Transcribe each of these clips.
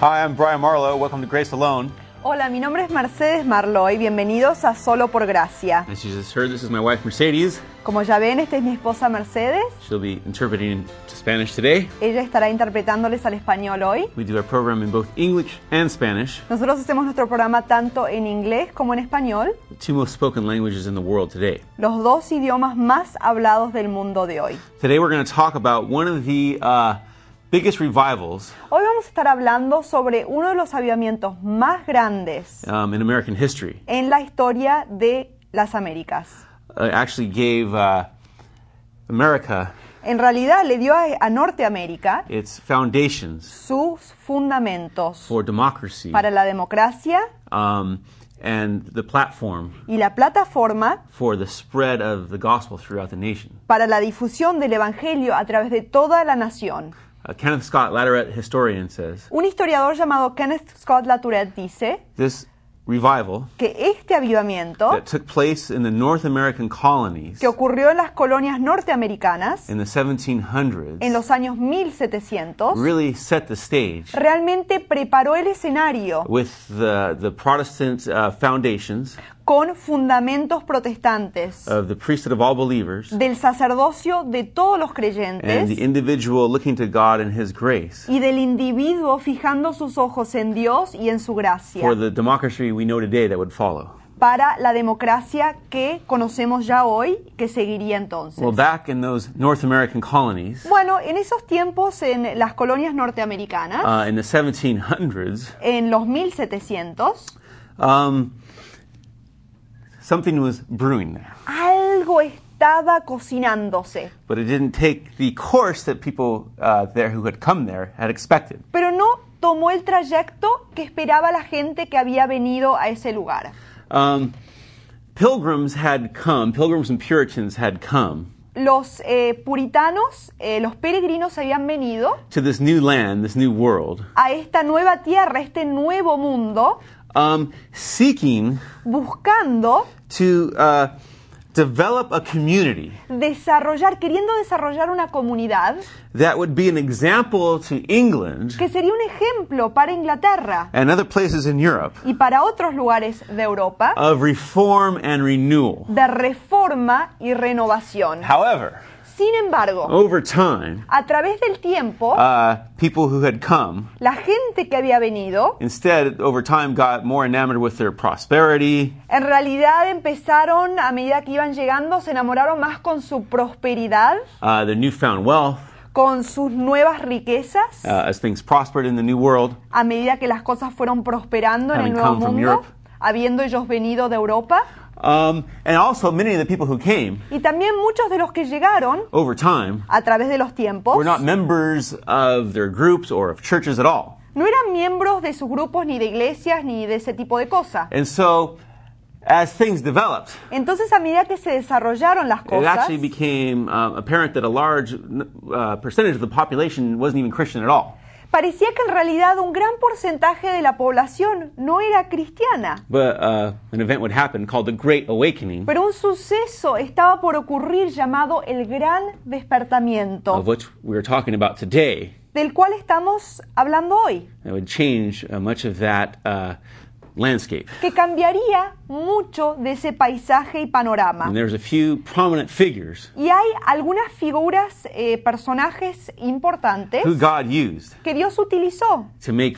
Hi, I'm Brian Marlowe. Welcome to Grace Alone. Hola, mi nombre es Mercedes Marloy. Bienvenidos a Solo por Gracia. As you just heard, this is my wife Mercedes. Como ya ven, esta es mi esposa Mercedes. She'll be interpreting to Spanish today. Ella estará interpretándoles al español hoy. We do our program in both English and Spanish, Nosotros hacemos nuestro programa tanto en inglés como en español, the two most spoken languages in the world today. los dos idiomas más hablados del mundo de hoy. Today we're going to talk about one of the uh, biggest revivals Hoy vamos a estar hablando sobre uno de los avivamientos más grandes um, in American history. en la historia de las Américas. Uh, actually gave uh, America En realidad le dio a, a Norteamérica its foundations sus fundamentos for democracy para la democracia um, and the platform y la plataforma for the spread of the gospel throughout the nation. para la difusión del Evangelio a través de toda la nación. Uh, Kenneth Scott, Latourette historian, says Un historiador llamado Kenneth Scott Latourette dice this revival que este avivamiento that took place in the North American colonies que ocurrió en las colonias norteamericanas in the 1700s en los años 1700 really set the stage realmente preparó el escenario with the, the Protestant uh, foundations con fundamentos protestantes. Of the priesthood of all believers. Del sacerdocio de todos los and creyentes the individual looking to God and His grace. Y del individuo fijando sus ojos en Dios y en su gracia. For the democracy we know today that would follow. para la democracia que conocemos ya hoy, que seguiría entonces. Well, back in those North American colonies. Bueno, en esos tiempos, en las colonias norteamericanas, uh, in the 1700s, en los 1700, um, something was brewing there. algo estaba cocinándose, But it didn't take the course that people uh, there who had come there had expected. pero no tomó el trayecto que esperaba la gente que había venido a ese lugar. Um, pilgrims had come, pilgrims and Puritans had come Los eh, puritanos, eh, los peregrinos habían venido to this new land, this new world, a esta nueva tierra, este nuevo mundo, um, seeking buscando to uh, develop a community desarrollar, queriendo desarrollar una comunidad that would be an example to England que sería un ejemplo para Inglaterra and other places in Europe y para otros lugares de Europa of reform and renewal. de reforma y renovación. However, Sin embargo, over time, a través del tiempo, uh, people who had come la gente que había venido, instead, over time, got more enamored with their prosperity, en realidad empezaron, a medida que iban llegando, se enamoraron más con su prosperidad, uh, their newfound wealth, con sus nuevas riquezas, uh, as things prospered in the new world. a medida que las cosas fueron prosperando en el nuevo mundo, Europe. habiendo ellos venido de Europa. Um, and also, many of the people who came Y también muchos de los que llegaron over time a través de los tiempos were not members of their groups or of churches at all. no eran miembros de sus grupos ni de iglesias ni de ese tipo de cosas. And so, as things developed, Entonces, a medida que se desarrollaron las it cosas, actually became um, apparent that a large uh, percentage of the population wasn't even Christian at all. Parecía que en realidad un gran porcentaje de la población no era cristiana. But uh, an event would happen called the Great Awakening, Pero un suceso estaba por ocurrir llamado el Gran Despertamiento, of which we are talking about today, del cual estamos hablando hoy, that would change uh, much of that uh, landscape. que cambiaría mucho de ese paisaje y panorama. And there's a few prominent figures Y hay algunas figuras, eh, personajes importantes who God used que Dios utilizó to make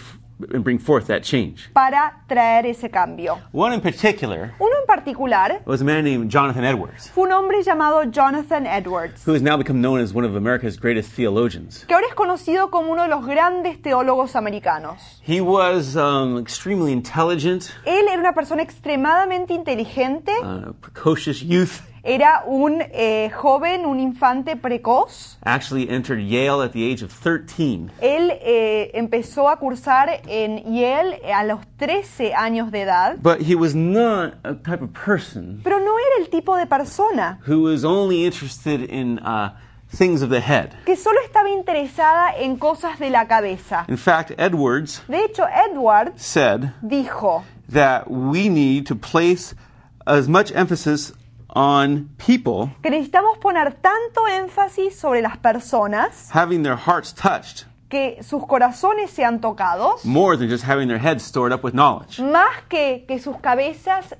and bring forth that change. para traer ese cambio. One in particular Uno en particular was a man named Jonathan Edwards, fue un hombre llamado Jonathan Edwards, who has now become known as one of America's greatest theologians. que ahora es conocido como uno de los grandes teólogos americanos. He was um, extremely intelligent, Él era una persona extremadamente inteligente, uh, precocious youth. Era un eh, joven, un infante precoz. Actually entered Yale at the age of 13. Él eh, empezó a cursar en Yale a los 13 años de edad, But he was not a type of person pero no era el tipo de persona who was only interested in uh, things of the head. que solo estaba interesada en cosas de la cabeza. In fact, Edwards De hecho, Edward said dijo that we need to place as much emphasis on people que necesitamos poner tanto énfasis sobre las personas having their hearts touched que sus corazones sean tocados, more than just having their heads stored up with knowledge. más que que sus cabezas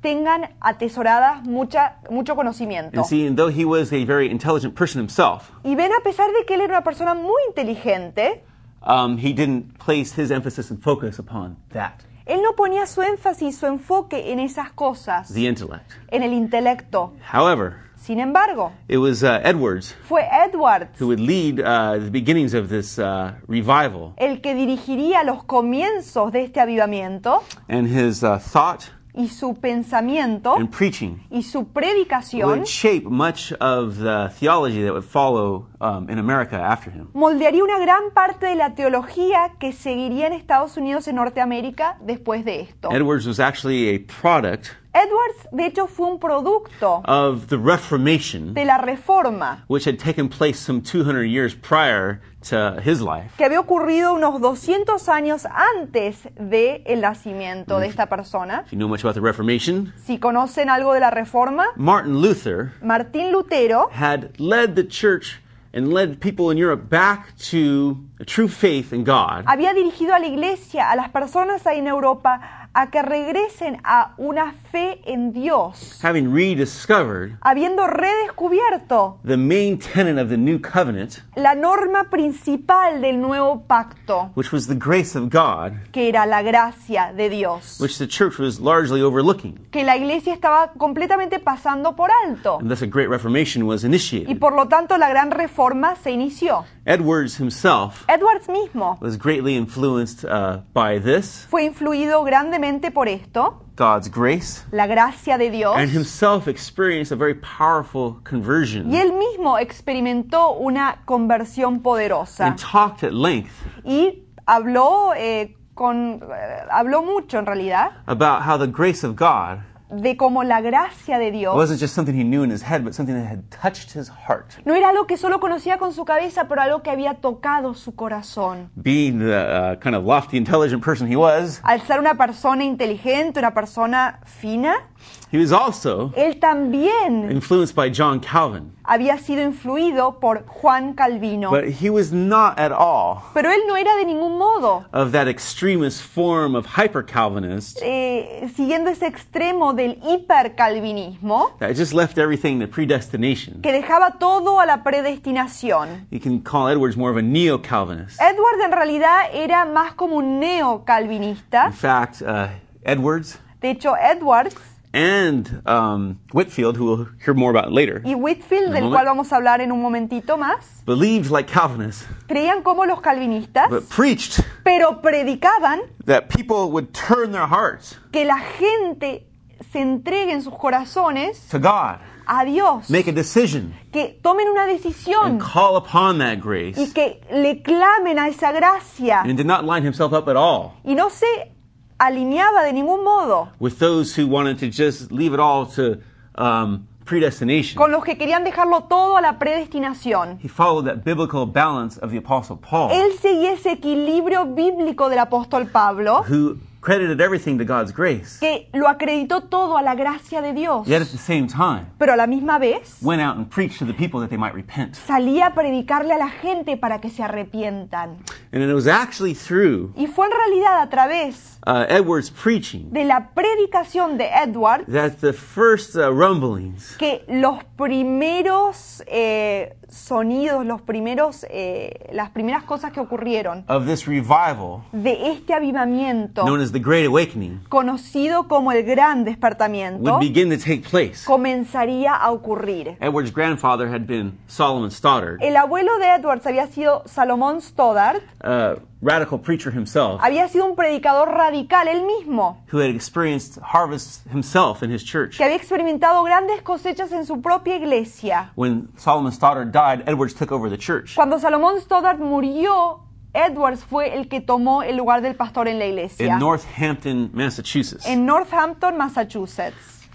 tengan atesoradas mucha, mucho conocimiento. And see, and though he was a very intelligent person himself, Y ven, a pesar de que él era una persona muy inteligente, um, he didn't place his emphasis and focus upon that, él no ponía su énfasis, su enfoque en esas cosas, the intellect. en el intelecto. However, Sin embargo, it was uh, Edwards fue Edwards who would lead uh, the beginnings of this uh, revival, el que dirigiría los comienzos de este avivamiento and his uh, thought y su pensamiento and preaching y su predicación would shape much of the theology that would follow um, in America after him. moldearía una gran parte de la teología que seguiría en Estados Unidos, en Norteamérica, después de esto. Edwards was actually a product Edwards, de hecho, fue un producto of the Reformation, de la reforma which had taken place some 200 years prior to his life. que había ocurrido unos 200 años antes del el nacimiento de esta persona. If you know much about the Reformation, Si conocen algo de la reforma, Martin Luther Martín Lutero had led the church and led people in Europe back to a true faith in God había dirigido a la iglesia, a las personas ahí en Europa, a que regresen a una fe en Dios, having rediscovered habiendo redescubierto the main tenet of the new covenant, la norma principal del nuevo pacto, which was the grace of God, que era la gracia de Dios, which the church was largely overlooking. que la iglesia estaba completamente pasando por alto. And thus a great reformation was Y initiated. por lo tanto la gran reforma se inició. Edwards himself Edwards mismo was greatly influenced uh, by this, fue influido grandemente por esto, God's grace, la gracia de Dios, and himself experienced a very powerful conversion y él mismo experimentó una conversión poderosa. and talked at length y habló eh, con eh, habló mucho en realidad about how the grace of God de cómo la gracia de Dios wasn't just something he knew in his head, but something that had touched his heart. no era algo que solo conocía con su cabeza, pero algo que había tocado su corazón. Being the uh, kind of lofty, intelligent person he was, Al ser una persona inteligente, una persona fina, he was also él también influenced by John Calvin. Había sido influido por Juan Calvino. But he was not at all Pero él no era de ningún modo of that extremist form of hyper Calvinist eh, siguiendo ese extremo del hipercalvinismo that just left everything to predestination. que dejaba todo a la predestinación. You can call Edwards more of a neo Calvinist. Edward en realidad era más como un neocalvinista. In fact, uh, Edwards De hecho, Edwards and um, Whitfield, who we'll hear more about later, y Whitfield, del cual vamos a hablar en un momentito más, believed like Calvinists, creían como los calvinistas, but preached pero predicaban that people would turn their hearts que la gente se entregue en sus corazones to God, a Dios, make a decision, que tomen una decisión and call upon that grace, y que le clamen a esa gracia. And did not line himself up at all. Y no se alineaba de ningún modo with those who wanted to just leave it all to um, predestination. con los que querían dejarlo todo a la predestinación. He followed that biblical balance of the Apostle Paul, Él seguía ese equilibrio bíblico del apóstol Pablo who credited everything to God's grace, que lo acreditó todo a la gracia de Dios, yet at the same time pero a la misma vez went out and preached to the people that they might repent. salía a predicarle a la gente para que se arrepientan. And it was actually through Y fue en realidad a través uh, Edward's preaching de la predicación de Edward that the first uh, rumblings que los primeros eh, sonidos, los primeros, eh, las primeras cosas que ocurrieron of this revival, de este avivamiento, known as the Great Awakening, conocido como el gran despertamiento, would begin to take place. comenzaría a ocurrir. Edward's grandfather had been Solomon Stoddard, El abuelo de Edwards había sido Salomón Stoddard, a radical preacher himself, había sido un predicador radical él mismo, who had experienced harvests himself in his church. que había experimentado grandes cosechas en su propia iglesia. When Solomon Stoddard died, Edwards took over the church. Cuando Salomón Stoddard murió, Edwards fue el que tomó el lugar del pastor en la iglesia. in Northampton, Massachusetts. en Northampton, Massachusetts.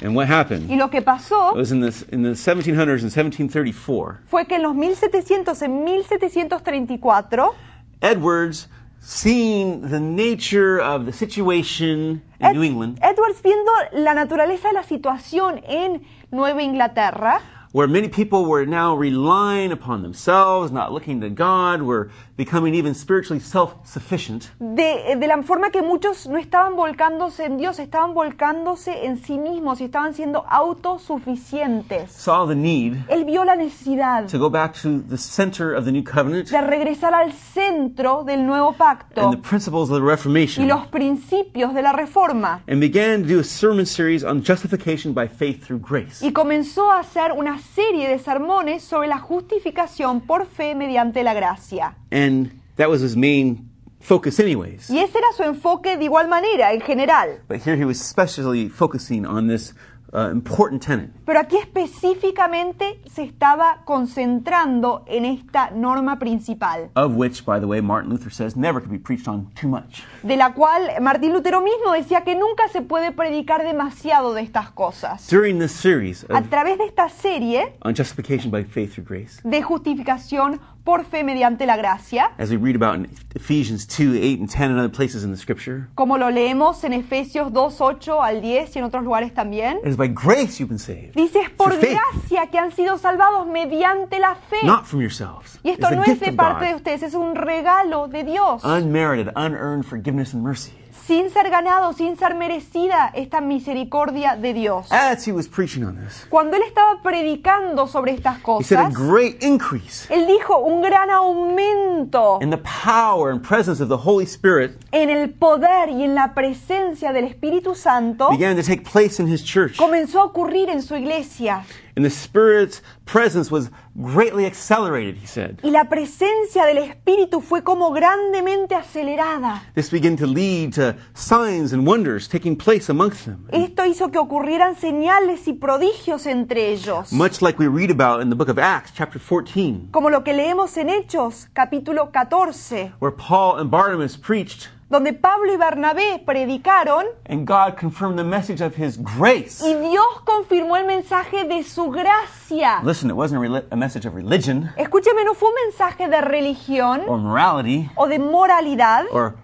and what happened Y lo que pasó was in the, in the 1700s and 1734, fue que en los 1700, en 1734, Edwards, seeing the nature of the situation in Ed- New England, Edwards viendo la naturaleza de la situación en Nueva Inglaterra, where many people were now relying upon themselves, not looking to God, were becoming even spiritually self-sufficient. De, de la forma que muchos no estaban volcándose en Dios, estaban volcándose en sí mismos y estaban siendo autosuficientes. Saw the need Él vio la necesidad to go back to the center of the new covenant de regresar al centro del nuevo pacto and the principles of the y Reformation los principios de la reforma. and began to do a sermon series on justification by faith through grace. Y comenzó a hacer una serie de sermones sobre la justificación por fe mediante la gracia. And that was his main focus anyways. Y ese era su enfoque de igual manera, en general. But here he was especially focusing on this uh, important tenet. Pero aquí específicamente se estaba concentrando en esta norma principal, of which, by the way, Martin Luther says never could be preached on too much. de la cual Martín Lutero mismo decía que nunca se puede predicar demasiado de estas cosas. During this series A of, través de esta serie on justification by faith through grace, de justificación por fe mediante la gracia, as we read about in Ephesians 2 8 and 10 and other places in the scripture, como lo leemos en Efesios 2, 8 al 10 y en otros lugares también, it is by grace you've been saved. dice es por gracia que han sido salvados mediante la fe. not from yourselves. Y It's esto the no es de parte de ustedes, es un regalo de Dios. unmerited, unearned forgiveness and mercy. Sin ser ganado, sin ser merecida esta misericordia de Dios. As he was preaching on this, Cuando él estaba predicando sobre estas he said a cosas, great increase él dijo un gran aumento in the power and presence of the Holy Spirit en el poder y en la presencia del Espíritu Santo began to take place in his church. comenzó a ocurrir en su iglesia. And the Spirit's presence was greatly accelerated, he said. Y la presencia del Espíritu fue como grandemente acelerada. This began to lead to signs and wonders taking place amongst them. Esto hizo que ocurrieran señales y prodigios entre ellos. Much like we read about in the book of Acts, chapter 14, Como lo que leemos en Hechos, capítulo 14, where Paul and Barnabas preached, donde Pablo y Bernabé predicaron and God confirmed the message of his grace. y Dios confirmó el mensaje de su gracia. Listen, it wasn't a, a message of religion Escúcheme, no fue un mensaje de religión or morality o de moralidad or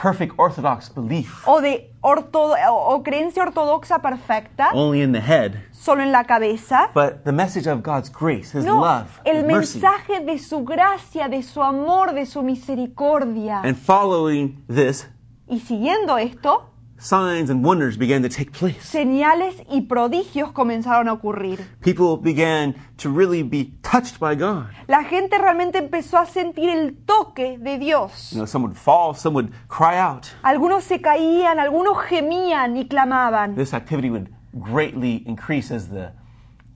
perfect orthodox belief o de orto- o creencia ortodoxa perfecta, only in the head, solo en la cabeza. but the message of God's grace, his No, love, his el mercy. mensaje de su gracia, de su amor, de su misericordia. And following this, Y siguiendo esto, signs and wonders began to take place. señales y prodigios comenzaron a ocurrir. People began to really be touched by God. La gente realmente empezó a sentir el toque de Dios. You know, some would fall, some would cry out. Algunos se caían, algunos gemían y clamaban. This activity would greatly increase as the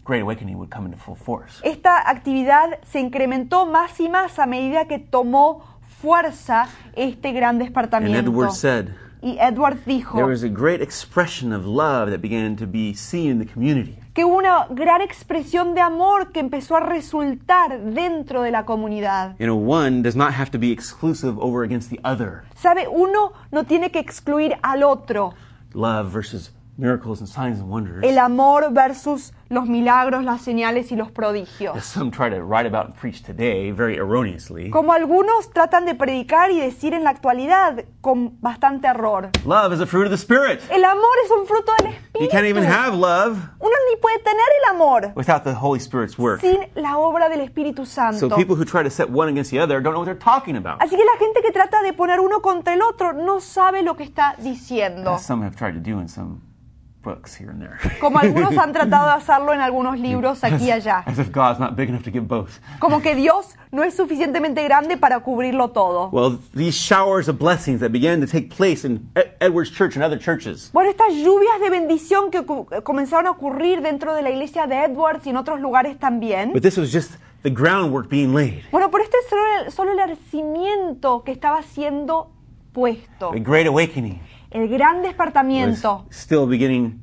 Great Awakening would come into full force. Esta actividad se incrementó más y más a medida que tomó fuerza este gran And despertamiento. Edward said, Y Edward dijo there was a great expression of love that began to be seen in the community. que hubo una gran expresión de amor que empezó a resultar dentro de la comunidad. You know, one does not have to be exclusive over against the other. ¿Sabe? Uno no tiene que excluir al otro. Love versus miracles and signs and wonders. El amor versus los milagros, las señales y los prodigios. As some try to write about and preach today, very erroneously. Como algunos tratan de predicar y decir en la actualidad con bastante error. Love is a fruit of the Spirit. El amor es un fruto del You can't even Espíritu. have love Uno ni puede tener el amor without the Holy Spirit's work. sin la obra del Espíritu So Santo. people who try to set one against the other don't know what they're talking about. Así que la gente que trata de poner uno contra el otro no sabe lo que está diciendo. As some have tried to do in some books here and there. Como algunos han tratado de hacerlo en algunos libros aquí y allá. As if God's not big enough to give both. Como que Dios no es suficientemente grande para cubrirlo todo. Well, these showers of blessings that began to take place in Ed- Edwards Church and other churches Bueno, estas lluvias de bendición que ocu- comenzaron a ocurrir dentro de la iglesia de Edwards y en otros lugares también. But this was just the groundwork being laid. Bueno, por esto es solo el, solo el cimiento que estaba siendo puesto. A great awakening El gran despertamiento still beginning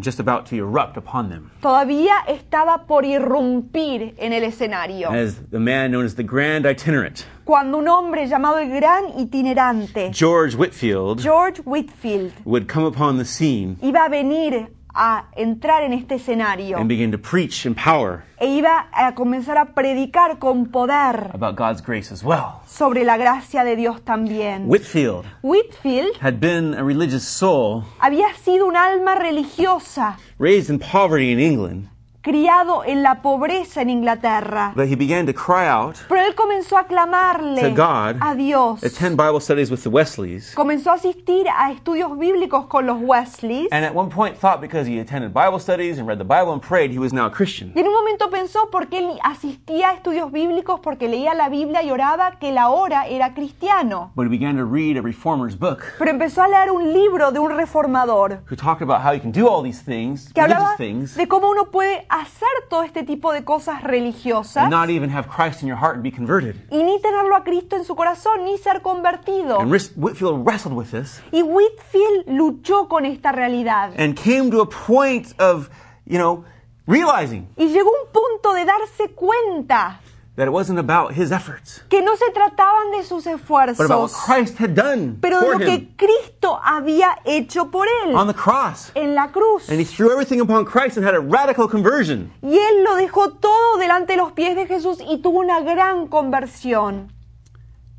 just about to erupt upon them. todavía estaba por irrumpir en el escenario. As the man known as the Grand Itinerant, Cuando un hombre llamado el gran itinerante, George Whitfield, George Whitfield, would come upon the scene iba a venir a entrar en este escenario and begin to preach in power e iba a comenzar a predicar con poder about God's grace as well. sobre la gracia de Dios también. Whitfield Whitfield had been a religious soul había sido un alma religiosa, raised in poverty in England criado en la pobreza en Inglaterra. But he began to cry out, Pero él comenzó a clamarle To God. a Dios. attend Bible studies with the Wesleys, Comenzó a asistir a estudios bíblicos con los Wesleys. and at one point thought because he attended Bible studies and read the Bible and prayed, he was now a Christian. Y en un momento pensó porque él asistía a estudios bíblicos, porque leía la Biblia y oraba, que él ahora era cristiano. But he began to read a reformer's book Pero empezó a leer un libro de un reformador who talked about how you can do all these things, que hablaba things, de cómo uno puede hacer todo este tipo de cosas religiosas not even have Christ in your heart and be converted. y ni tenerlo a Cristo en su corazón, ni ser convertido. And Whitfield wrestled with this Y Whitfield luchó con esta realidad. and came to a point of, you know, realizing Y llegó un punto de darse cuenta that it wasn't about his efforts, que no se trataban de sus but about what esfuerzos, Christ had done pero de lo him que Cristo había hecho por él on the cross. en la cruz. And he threw everything upon Christ and had a radical conversion. Y él lo dejó todo delante de los pies de Jesús y tuvo una gran conversión.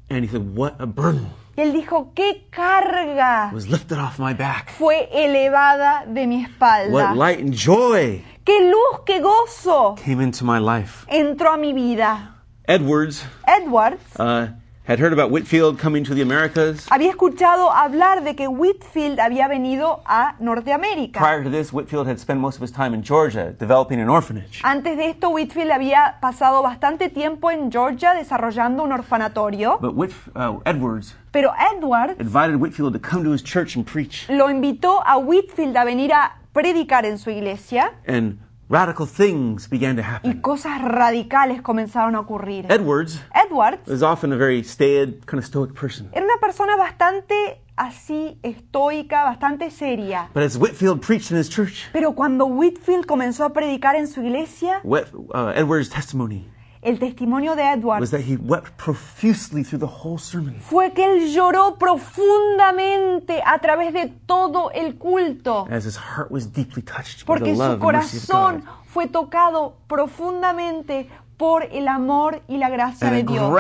And he said, What a burden Y él dijo, qué carga was lifted off my back. fue elevada de mi What espalda. light and joy Qué luz, qué gozo came into my life. entró a mi vida. Edwards Edwards uh, had heard about Whitfield coming to the Americas. había escuchado hablar de que Whitfield había venido a Norteamérica. Prior to this, Whitfield had spent most of his time in Georgia developing an orphanage. Antes de esto, Whitfield había pasado bastante tiempo en Georgia desarrollando un orfanatorio, But Whitf- uh, Edwards pero Edwards invited Whitfield to come to his church and preach. lo invitó a Whitfield a venir a predicar en su iglesia And radical things began to y happen. cosas radicales comenzaron a ocurrir. Edwards Edwards was often a very staid, kind of stoic person. era una persona bastante así estoica, bastante seria. But as Whitfield preached in his church, Pero cuando Whitfield comenzó a predicar en su iglesia, Whit- uh, Edwards' testimony el testimonio de was Edwards that he wept profusely through the whole sermon. fue que él lloró profundamente a través de todo el culto, as his heart was deeply touched by the porque love su and mercy of corazón God. fue tocado profundamente por el amor y la gracia And de Dios.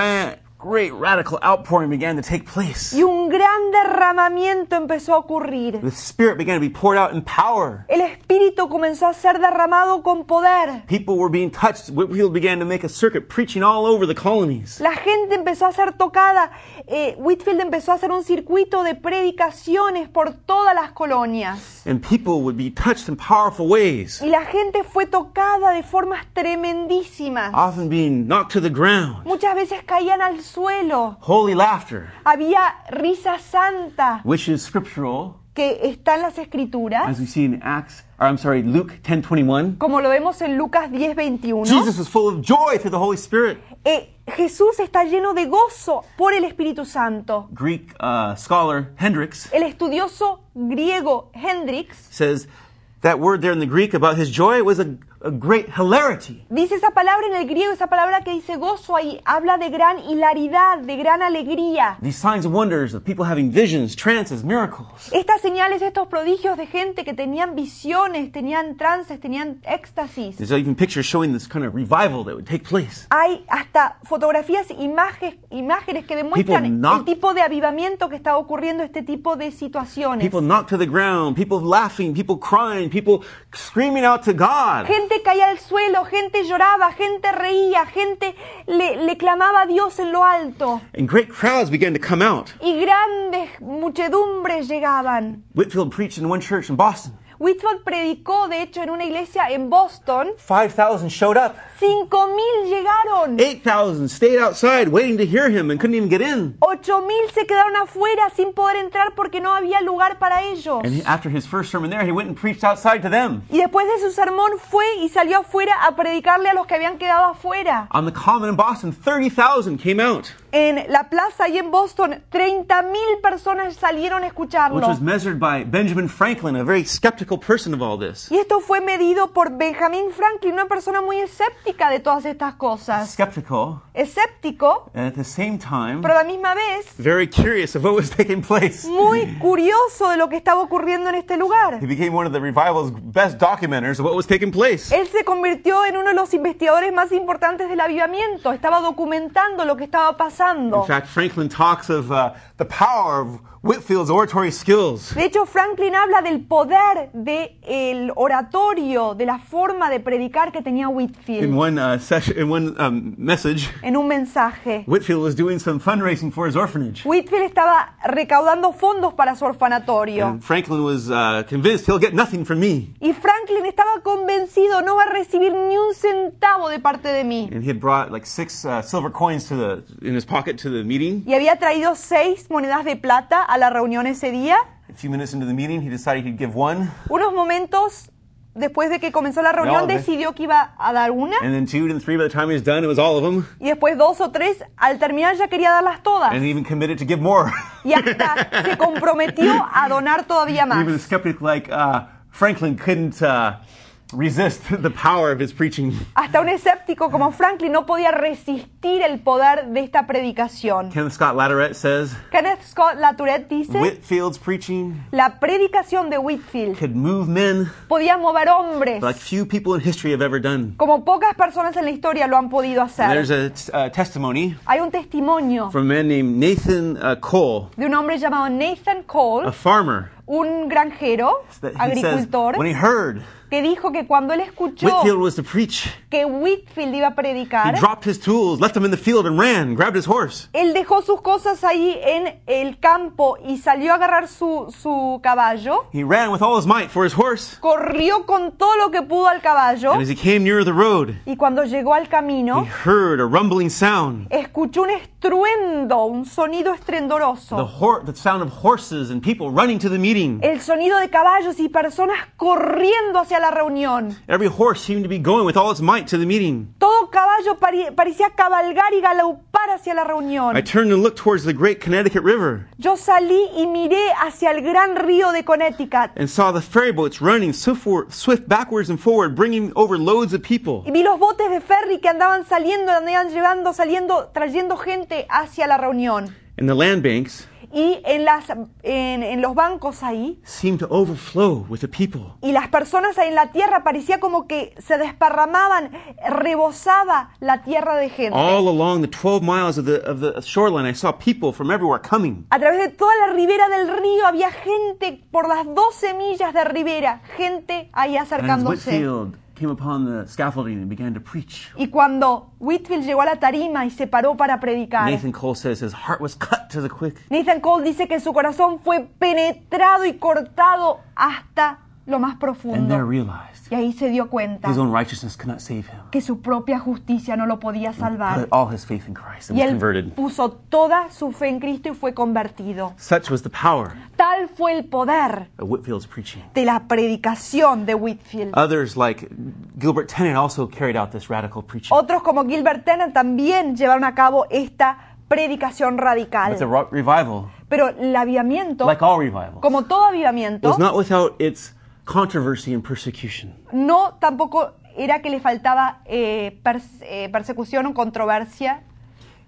Great radical outpouring began to take place. Y un gran derramamiento empezó a ocurrir. The Spirit began to be poured out in power. El Espíritu comenzó a ser derramado con poder. People were being touched. Whitfield began to make a circuit preaching all over the colonies. La gente empezó a ser tocada. Eh, Whitfield empezó a hacer un circuito de predicaciones por todas las colonias. And people would be touched in powerful ways, Y la gente fue tocada de formas tremendísimas. often being knocked to the ground. Muchas veces caían al suelo. Holy laughter, Había risa santa which is scriptural, que está en las escrituras, as we see in Acts, or I'm sorry, Luke 10:21. como lo vemos en Lucas 10:21. Jesus was full of joy through the Holy Spirit. Eh, Jesús está lleno de gozo por el Espíritu Santo. Greek uh, scholar Hendricks El estudioso griego Hendrix says that word there in the Greek about his joy was a great hilarity. dice esa palabra en el griego, esa palabra que dice gozo ahí, habla de gran hilaridad, de gran alegría. These signs and wonders of people having visions, trances, miracles. Estas señales, estos prodigios de gente que tenían visiones, tenían trances, tenían éxtasis. There's even pictures showing this kind of revival that would take place. Hay hasta fotografías, imágenes, imágenes que demuestran People knock- el tipo de avivamiento que está ocurriendo, este tipo de situaciones. People knocked to the ground, people laughing, people crying, people screaming out to God. Gente caía al suelo, gente lloraba, gente reía, gente le, le clamaba a Dios en lo alto. And great crowds began to come out. Y grandes muchedumbres llegaban. Whitfield preached in one church in Boston. Whitfield predicó, de hecho, en una iglesia en Boston. 5,000 showed up. Cinco mil llegaron. 8,000 stayed outside waiting to hear him and couldn't even get in. Se quedaron afuera sin poder entrar porque no había lugar para ellos. And he, after his first sermon there, he went and preached outside to them. Y después de su sermón fue y salió afuera a predicarle a los que habían quedado afuera. On the common in Boston, 30,000 came out, En la plaza y en Boston, 30 mil personas salieron a which escucharlo. was measured by Benjamin Franklin, a very skeptical person of all this. Y esto fue medido por Benjamin Franklin, una persona muy escéptica de todas estas cosas. Skeptical, Escéptico, and at the same time, pero a la misma vez very curious of what was taking place. muy curioso de lo que estaba ocurriendo en este lugar. He became one of the revival's best documenters of what was taking place. Él se convirtió en uno de los investigadores más importantes del avivamiento. Estaba documentando lo que estaba pasando. Pasando. In fact, Franklin talks of uh, the power of Whitfield's oratory skills. De hecho, Franklin habla del poder del oratorio, de la forma de predicar que tenía In Whitfield one uh, session, in one um, message, en un mensaje. Whitfield was doing some fundraising for his orphanage. Whitfield estaba recaudando fondos para su orfanatorio. And Franklin was uh, convinced he'll get nothing from me. Y Franklin estaba convencido, no va a recibir ni un centavo de parte de mí. And he had brought like six uh, silver coins to the in his pocket to the meeting. Y había traído seis monedas de plata a la reunión ese día. A few minutes into the meeting, he decided he'd give one, Unos momentos después de que comenzó la reunión decidió que iba a dar una. and then two, and three. By the time he was done, it was all of them. Y después dos o tres, al terminar ya quería darlas todas. And he even committed to give more. Y hasta se comprometió a donar todavía even a más. skeptic like uh, Franklin couldn't uh, resist the power of his preaching. Hasta un escéptico como Franklin no podía resistir el poder de esta predicación. Kenneth Scott Latourette says Kenneth Scott Latourette dice, Whitfield's preaching la predicación de Whitfield could move men podía mover hombres like few people in history have ever done. como pocas personas en la historia lo han podido And there's hacer. a t- uh, testimony Hay un testimonio from a man named Nathan uh, Cole, de un hombre llamado Nathan Cole, a farmer, un granjero, says agricultor, when he heard que dijo que cuando él escuchó Whitfield was to preach, que Whitfield iba a predicar, dropped his tools, left them in the field, and ran, grabbed his horse. él dejó sus cosas ahí en el campo y salió a agarrar su, su caballo, He ran with all his might for his horse. corrió con todo lo que pudo al caballo And as he came near the road, y cuando llegó al he camino heard a rumbling sound. escuchó un estruendo, un sonido The, estruendoso, hor- the sound of horses and people running to the meeting. El sonido de caballos y personas corriendo hacia la reunión. Every horse seemed to be going with all its might to the meeting. Todo caballo parecía cabalgar y galopar hacia la reunión. I turned and looked towards the great Connecticut River Yo salí y miré hacia el gran río de Connecticut and saw the ferry boats running swift backwards and forward, bringing over loads of people. y vi los botes de ferry que andaban saliendo, andaban llevando, saliendo, trayendo gente hacia la reunión. And the land banks Y en, las, en, en los bancos ahí, seemed to overflow with the people. y las personas ahí en la tierra parecía como que se desparramaban, rebosaba la tierra de gente. All along the 12 miles of the, of the shoreline, I saw people from everywhere coming. A través de toda la ribera del río había gente por las 12 millas de ribera, gente ahí acercándose. Came upon the scaffolding and began to preach, Y cuando Whitfield llegó a la tarima y se paró para predicar, Nathan Cole says his heart was cut to the quick. Nathan Cole dice que su corazón fue penetrado y cortado hasta lo más And there profundo. realized Y ahí se dio cuenta his own righteousness could not save him. que su propia justicia no lo podía salvar. Put all his faith in Christ and Y was él converted. puso toda su fe en Cristo y fue convertido. Such was the power Tal fue el poder of Whitfield's preaching. de la predicación de Whitfield. Others, like Gilbert Tennant, also carried out this radical preaching. Otros como Gilbert Tennant también llevaron a cabo esta predicación But the radical. revival, Pero el avivamiento, like all revivals, como todo avivamiento, was not without its controversy and persecution. no tampoco era que le faltaba eh, pers- eh, persecución o controversia,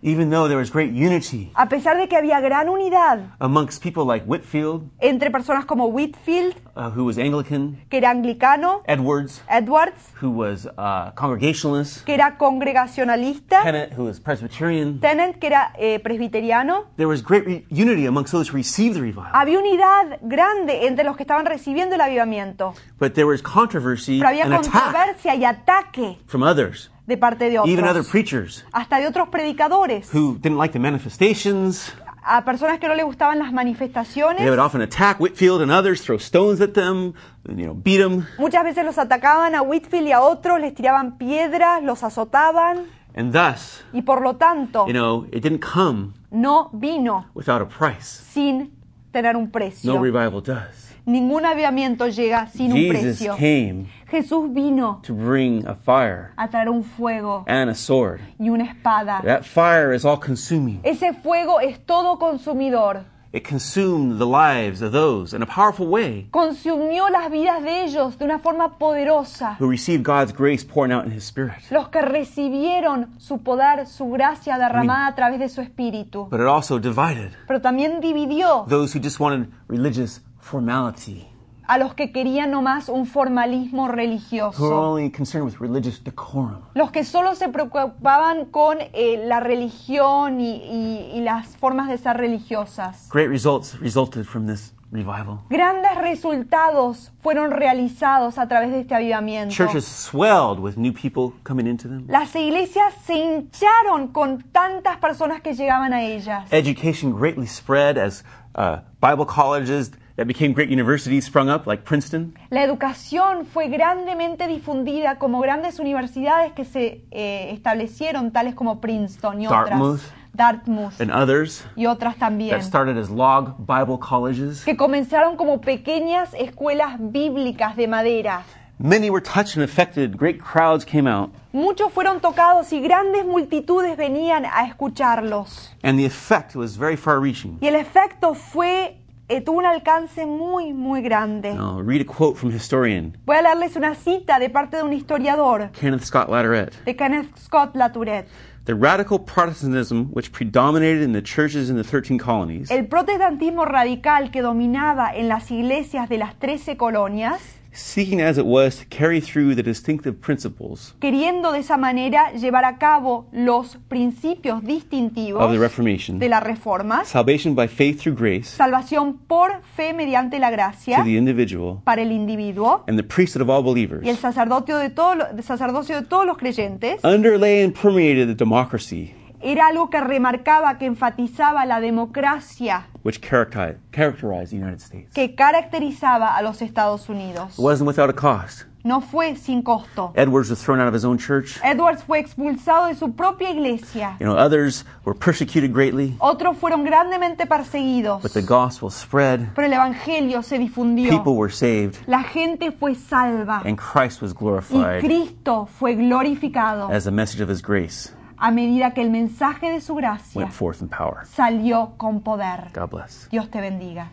Even though there was great unity a pesar de que había gran unidad amongst people like Whitfield, entre personas como Whitfield, uh, who was Anglican, que era anglicano, Edwards, Edwards, who was uh, Congregationalist, que era congregacionalista, Tennant, who was Presbyterian. Tennant, que era eh, presbiteriano. There was great re- unity amongst those who received the revival. Había unidad grande entre los que estaban recibiendo el avivamiento, But there was controversy pero había and attack controversia y ataque from others, de parte de even other otros, preachers hasta de otros predicadores, who didn't like the manifestations. a personas que no le gustaban las They would manifestaciones. often attack Whitfield and others, throw stones at them, you know, beat them. Muchas veces los atacaban a Whitfield y a otros, les tiraban piedras, los azotaban And thus, y por lo tanto you know, it didn't come no vino without a price. sin tener un No precio. revival does. Ningún avivamiento llega sin un Jesus precio. came Jesús vino to bring a fire a traer un fuego and a sword. y una espada. That fire is all consuming. Ese fuego es todo consumidor. It consumed the lives of those in a powerful way Consumió las vidas de ellos de una forma poderosa. who received God's grace pouring out in His Spirit. Los que recibieron su poder, su gracia derramada a través de su espíritu. But it also divided Pero también dividió those who just wanted religious formality. a los que querían nomás un formalismo who religioso, only concerned with religious decorum. los que solo se preocupaban con eh, la religión y, y- y las formas de ser religiosas. Great results resulted from this revival. Grandes resultados fueron realizados a través de este avivamiento. Churches swelled with new people coming into them. Las iglesias se hincharon con tantas personas que llegaban a ellas. Education greatly spread as uh, Bible colleges that became great universities sprung up, like Princeton. La educación fue grandemente difundida como grandes universidades que se eh, establecieron, tales como Princeton y otras. Dartmouth. Dartmouth and others y otras también. that started as log Bible colleges. Que comenzaron como pequeñas escuelas bíblicas de madera. Many were touched and affected. Great crowds came out, Muchos fueron tocados y grandes multitudes venían a escucharlos. and the effect was very far reaching. Y el efecto fue, eh, tuvo un alcance muy, muy grande. Now, read a quote from historian Voy a leerles una cita de parte de un historiador, Kenneth Scott Latourette. de Kenneth Scott Latourette. The radical Protestantism which predominated in the churches in the 13 colonies El protestantismo radical que dominaba en las iglesias de las 13 colonias, seeking as it was to carry through the distinctive principles queriendo de esa manera llevar a cabo los principios distintivos of the Reformation, de la reforma, salvation by faith through grace salvación por fe mediante la gracia to the individual, para el individuo and the priesthood of all y el believers, sacerdocio de, todo sacerdocio de todos los creyentes, underlay and permeated the democracy era algo que remarcaba, que enfatizaba la democracia which characterized, the United States. que caracterizaba a los Estados Unidos. It wasn't without a cost. No fue sin costo. Edwards was thrown out of his own church. Edwards fue expulsado de su propia iglesia. You know, others were persecuted greatly, Otros fueron grandemente perseguidos. but the gospel spread. Pero el evangelio se difundió. People were saved, La gente fue salva. and Christ was Y glorified Cristo fue glorificado as a message of his grace a medida que el mensaje de su gracia salió con poder. God bless. Dios te bendiga.